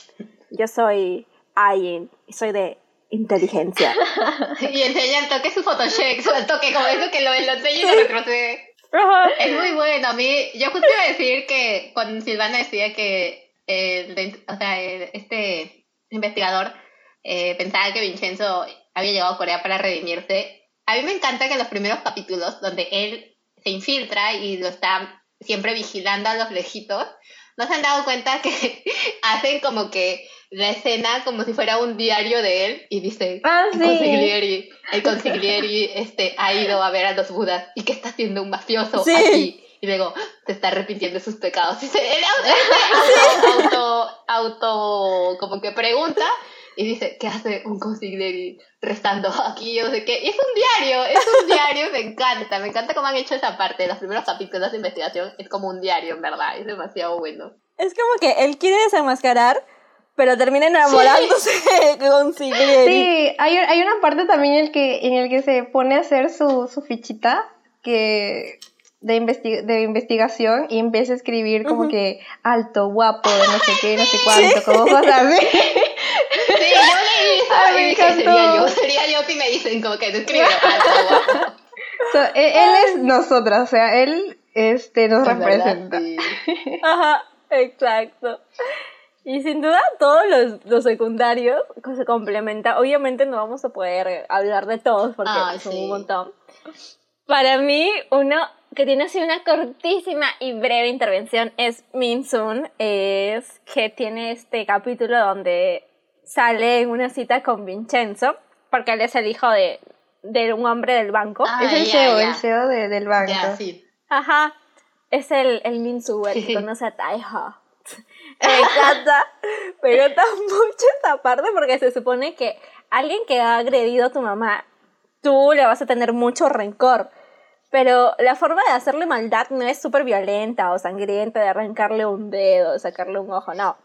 yo soy Ayin y soy de inteligencia y enseña el toque su Photoshop, su toque como eso que lo, lo enseña y lo retrocede. Es muy bueno. A mí, yo justo iba a decir que cuando Silvana decía que el, de- o sea, el- este investigador eh, pensaba que Vincenzo había llegado a Corea para redimirse. A mí me encanta que los primeros capítulos, donde él se infiltra y lo está siempre vigilando a los lejitos, ¿no se han dado cuenta que hacen como que la escena como si fuera un diario de él y dice Ah, el sí. consiglieri, el consiglieri este, ha ido a ver a los budas y que está haciendo un mafioso Sí. aquí y luego se está arrepintiendo de sus pecados y se él auto, auto, auto como que pregunta y dice ¿qué hace un consiglieri restando aquí? Yo sé qué y es un diario, es un diario me encanta, me encanta cómo han hecho esa parte los primeros capítulos de investigación es como un diario en verdad, es demasiado bueno es como que él quiere desenmascarar pero termina enamorándose de consigliere Sí, hay, hay una parte también en el que, en el que se pone a hacer su, su fichita que de, investi- de investigación y empieza a escribir como que alto, guapo, de no sé qué, no sé cuánto, como cosas así. Sí, yo leí eso Ay, y me dije, encantó. sería yo, sería yo si me dicen como que describe alto, guapo. So, él, él es nosotras, o sea, él este, nos verdad, representa. sí. Ajá, exacto. Y sin duda todos los, los secundarios se complementan. Obviamente no vamos a poder hablar de todos porque Ay, son sí. un montón. Para mí, uno que tiene así una cortísima y breve intervención es Minsun. Es que tiene este capítulo donde sale en una cita con Vincenzo, porque él es el hijo de, de un hombre del banco. Ah, es el ya, CEO, ya. el CEO de- del banco. Ya, sí. Ajá, es el, el Minsu, el que conoce a Taiho. Me encanta, me encanta mucho esta parte porque se supone que alguien que ha agredido a tu mamá, tú le vas a tener mucho rencor. Pero la forma de hacerle maldad no es súper violenta o sangrienta, de arrancarle un dedo, de sacarle un ojo, no.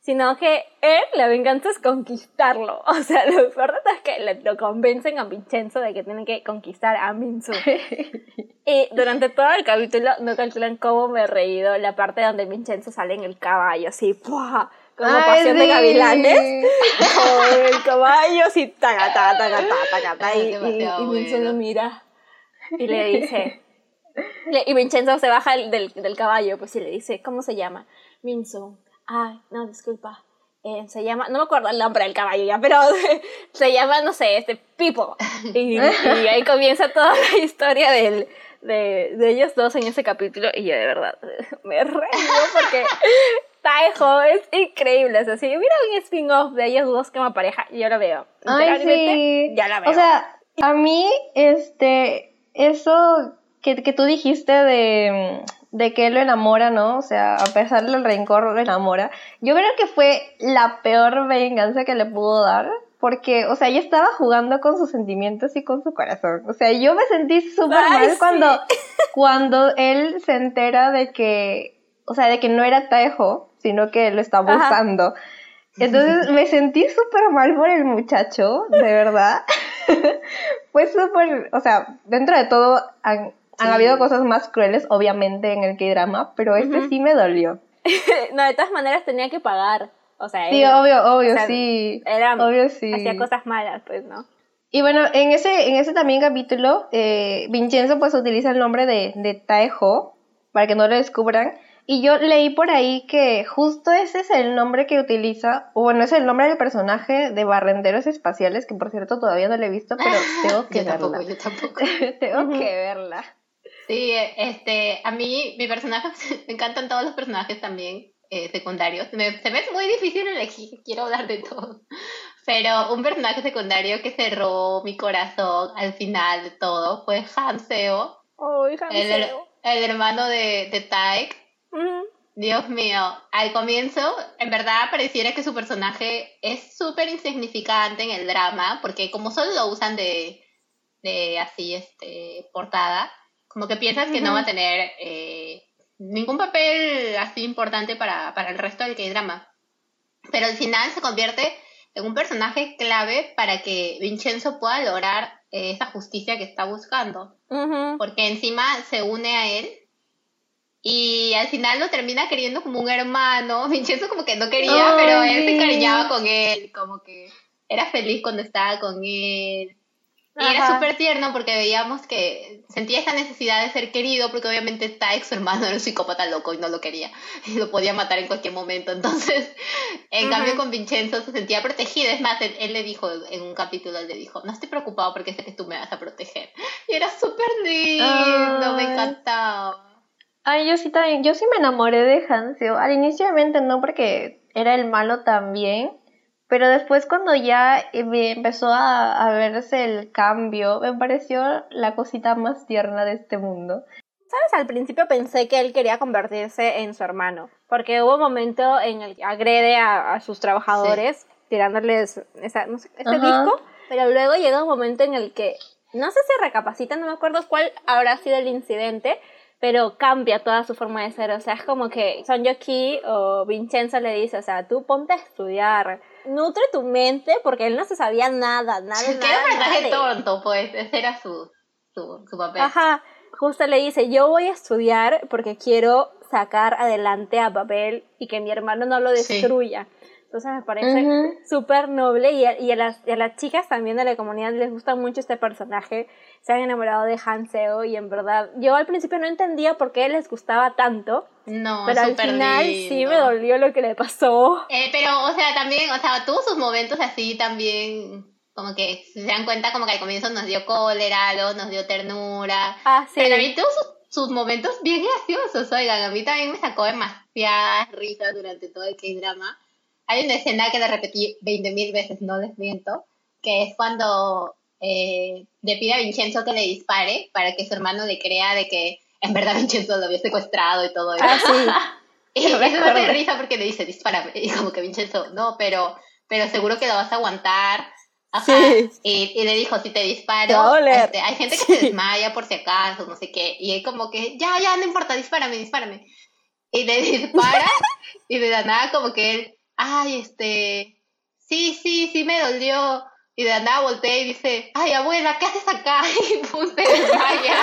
Sino que él, la venganza es conquistarlo. O sea, lo peor es que le- lo convencen a Vincenzo de que tienen que conquistar a Minsu. y durante todo el capítulo no calculan cómo me he reído la parte donde Vincenzo sale en el caballo, así, ¡pua! Como Ay, pasión de gavilanes. Con el caballo así, taca, taca, taca, taca, y, y, bueno. mira y le dice... Y Vincenzo se baja del, del, caballo, pues y le dice, ¿cómo se llama? Minsu. Ay, no, disculpa. Eh, se llama, no me acuerdo el nombre del caballo ya, pero se llama, no sé, este Pipo. Y, y ahí comienza toda la historia del, de, de ellos dos en ese capítulo. Y yo de verdad me reí porque Taejo es increíble. O sea, si hubiera un spin-off de ellos dos como pareja, yo lo veo. Ay, sí. Ya la veo. O sea, a mí, este, eso que, que tú dijiste de, de que él lo enamora, ¿no? O sea, a pesar del rencor, lo enamora. Yo creo que fue la peor venganza que le pudo dar. Porque, o sea, ella estaba jugando con sus sentimientos y con su corazón. O sea, yo me sentí súper mal sí. cuando, cuando él se entera de que, o sea, de que no era Taejo, sino que lo está Ajá. abusando. Entonces me sentí súper mal por el muchacho, de verdad. Fue súper, o sea, dentro de todo han, habido cosas más crueles, obviamente, en el K-drama, pero este Ujú. sí me dolió. no, de todas maneras tenía que pagar. O sea, Sí, él obvio, obvio, o sea, sí. era, Obvio, sí. hacía cosas malas, pues, ¿no? Y bueno, en ese, en ese también capítulo, eh, Vincenzo pues utiliza el nombre de, de Taejo para que no lo descubran. Y yo leí por ahí que justo ese es el nombre que utiliza, o bueno, es el nombre del personaje de Barrenderos Espaciales, que por cierto todavía no lo he visto, pero tengo que Yo tampoco, verla. yo tampoco. tengo que verla. Sí, eh, este, a mí, mi personaje, me encantan todos los personajes también eh, secundarios. Me- se me es muy difícil elegir, quiero hablar de todo. Pero un personaje secundario que cerró mi corazón al final de todo fue Hanseo, Uy, el, el hermano de, de Taek. Dios mío, al comienzo, en verdad pareciera que su personaje es súper insignificante en el drama, porque como solo lo usan de, de así, este, portada, como que piensas que no va a tener eh, ningún papel así importante para, para el resto del K-drama. Pero al final se convierte en un personaje clave para que Vincenzo pueda lograr eh, esa justicia que está buscando porque encima se une a él y al final lo termina queriendo como un hermano. Vincenzo como que no quería, Ay, pero él se encariñaba con él, como que era feliz cuando estaba con él. Y era súper tierno porque veíamos que sentía esa necesidad de ser querido, porque obviamente Taek, su hermano, era un psicópata loco y no lo quería. Y lo podía matar en cualquier momento. Entonces, en cambio con Vincenzo se sentía protegido. Es más, él, él le dijo en un capítulo, él le dijo, no estoy preocupado porque sé que tú me vas a proteger. Y era súper lindo, me encantaba. Ay, yo sí también, yo sí me enamoré de Hanseo. Al inicio obviamente no porque era el malo también, pero después cuando ya eh, me empezó a, a verse el cambio, me pareció la cosita más tierna de este mundo. ¿Sabes? Al principio pensé que él quería convertirse en su hermano, porque hubo un momento en el que agrede a, a sus trabajadores tirándoles esa, no sé, este Ajá. disco, pero luego llega un momento en el que, no sé si recapacita, no me acuerdo cuál habrá sido el incidente, pero cambia toda su forma de ser, o sea, es como que Son o Vincenzo le dice, o sea, tú ponte a estudiar, nutre tu mente, porque él no se sabía nada, nada, Que era nada, un personaje tonto, pues. Ese era su, su, su papel. Ajá, justo le dice, yo voy a estudiar porque quiero sacar adelante a Babel y que mi hermano no lo Sí. destruya. Entonces me parece súper noble y a, y, a las, y a las chicas también de la comunidad les gusta mucho este personaje. Se han enamorado de Hanseo y en verdad, yo al principio no entendía por qué les gustaba tanto, No, pero al final sí lindo. me dolió lo que le pasó. Eh, pero, o sea, también, o sea, tuvo sus momentos así también, como que si se dan cuenta, como que al comienzo nos dio cólera, luego nos dio ternura. Ah, sí. Pero también tuvo sus, sus momentos bien graciosos, oigan, a mí también me sacó demasiadas risas durante todo el K-drama. Hay una escena que la repetí 20.000 veces, no les miento, que es cuando eh, le pide a Vincenzo que le dispare para que su hermano le crea de que en verdad Vincenzo lo había secuestrado y todo eso. Ah, sí. Y eso me hace risa porque le dice, dispárame. Y como que Vincenzo, no, pero, pero seguro que lo vas a aguantar. Ajá. Sí. Y, y le dijo, si te disparo, este, hay gente que se desmaya por si acaso, no sé qué. Y él como que, ya, ya, no importa, dispárame, dispárame. Y le dispara y de la nada como que él ay, este, sí, sí, sí me dolió. Y de nada voltea y dice, ay, abuela, ¿qué haces acá? Y pum, se desmaya.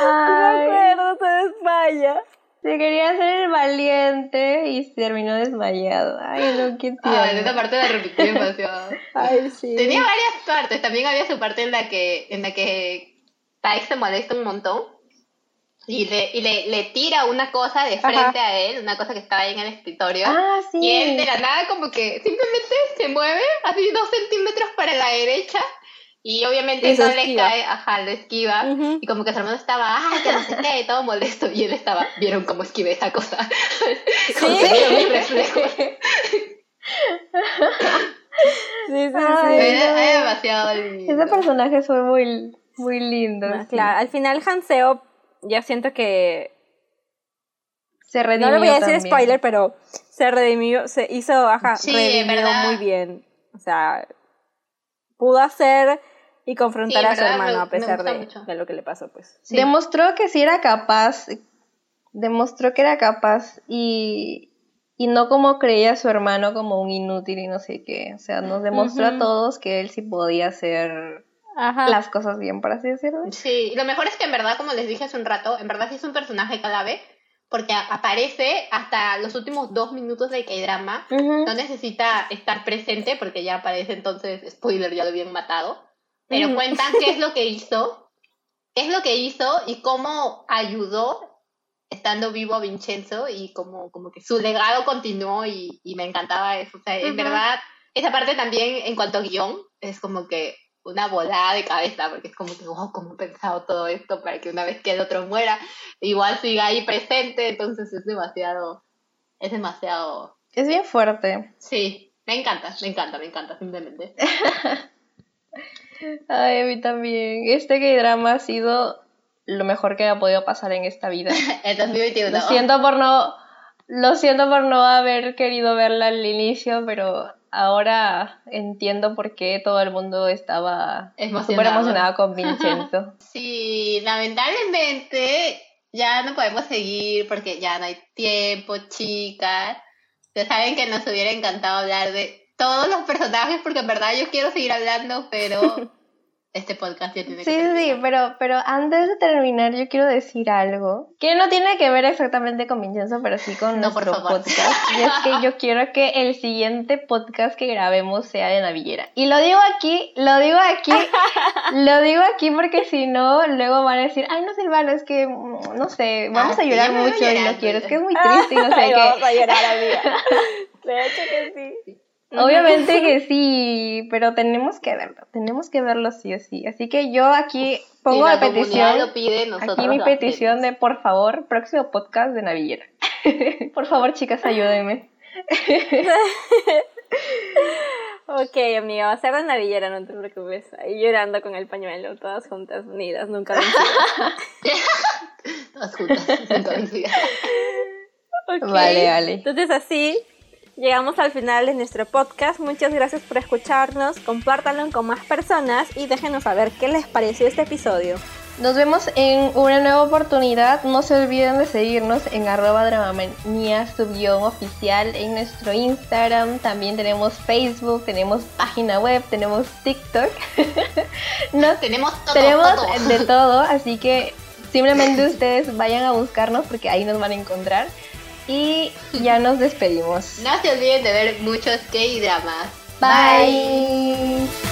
No me acuerdo, se desmaya. Se quería hacer el valiente y terminó desmayado. Ay, no, qué Ay, tierno. esa parte la repetí demasiado. Ay, sí. Tenía varias partes. También había su parte en la que, en la que se molesta un montón. Y le, y le, le tira una cosa de frente Ajá. a él, una cosa que estaba ahí en el escritorio. Ah, sí. Y él de la nada como que simplemente se mueve así dos centímetros para la derecha y obviamente Y no le cae, ajá, lo esquiva Ujú. y como que su hermano estaba, ay, que no sé qué, todo molesto y él estaba, vieron cómo esquivé esa cosa, vieron mis reflejos. Sí, sí, Ay, sí. Era demasiado lindo. Ese personaje fue muy, muy lindo. Sí. Claro, al final Hanseo ya siento que Se redimió no le voy a decir también. spoiler, pero se redimió, se hizo, ajá, Sí, redimió ¿verdad? muy bien. O sea, pudo hacer y confrontar Sí, a su hermano a pesar de, de lo que le pasó, pues. Sí. Demostró que sí era capaz. Demostró que era capaz y, y no como creía su hermano como un inútil y no sé qué. O sea, nos demostró a todos que él sí podía hacer Ajá. las cosas bien, por así decirlo. Sí, lo mejor es que en verdad, como les dije hace un rato, en verdad sí es un personaje clave porque aparece hasta los últimos dos minutos del K-drama Ujú. no necesita estar presente porque ya aparece entonces, spoiler, ya lo habían matado. Pero Ujú. cuentan qué es lo que hizo, qué es lo que hizo y cómo ayudó estando vivo a Vincenzo y como, como que su legado continuó y, y me encantaba eso. O sea, en Ujú. verdad, esa parte también en cuanto a guion es como que una volada de cabeza porque es como que, wow, cómo he pensado todo esto para que una vez que el otro muera, igual siga ahí presente. Entonces es demasiado, es demasiado Es bien fuerte. Sí, me encanta, me encanta, me encanta, simplemente. Ay, a mí también. Este K-drama ha sido lo mejor que me ha podido pasar en esta vida. El 2021. Lo siento por no, lo siento por no haber querido verla al inicio, pero ahora entiendo por qué todo el mundo estaba súper emocionado con Vincenzo. Sí, lamentablemente ya no podemos seguir porque ya no hay tiempo, chicas. Ya saben que nos hubiera encantado hablar de todos los personajes porque en verdad yo quiero seguir hablando, pero este podcast ya tiene Sí, que sí, terminar. pero, pero antes de terminar yo quiero decir algo que no tiene que ver exactamente con Vincenzo, pero sí con No, nuestro podcast. Y es que yo quiero que el siguiente podcast que grabemos sea de Navillera. Y lo digo aquí, lo digo aquí, lo digo aquí porque si no, luego van a decir, ay, no, Silvana, es que, mm, no sé, vamos Ah, a sí, llorar mucho y no quiero, es que es muy triste y no sé Ay, qué. Vamos a llorar, amiga. De hecho que sí. Obviamente que sí, pero tenemos que verlo, tenemos que verlo sí o sí. Así que yo aquí pongo si la petición, lo pide, nosotros aquí mi petición hacemos. de por favor, próximo podcast de Navillera. por favor, chicas, ayúdenme. Ok, amiga, va a ser de navillera, no te preocupes. Ahí llorando con el pañuelo, todas juntas, unidas, nunca vencidas. Todas juntas, nunca vencidas. Vale, vale. Entonces así llegamos al final de nuestro podcast. Muchas gracias por escucharnos. Compártanlo con más personas y déjenos saber qué les pareció este episodio. Nos vemos en una nueva oportunidad. No se olviden de seguirnos en arroba dramamania subguión oficial en nuestro Instagram. También tenemos Facebook, tenemos página web, tenemos TikTok. no Tenemos todo, Tenemos todo. de todo, así que simplemente ustedes vayan a buscarnos porque ahí nos van a encontrar. Y ya nos despedimos. No se olviden de ver muchos K-dramas. Bye.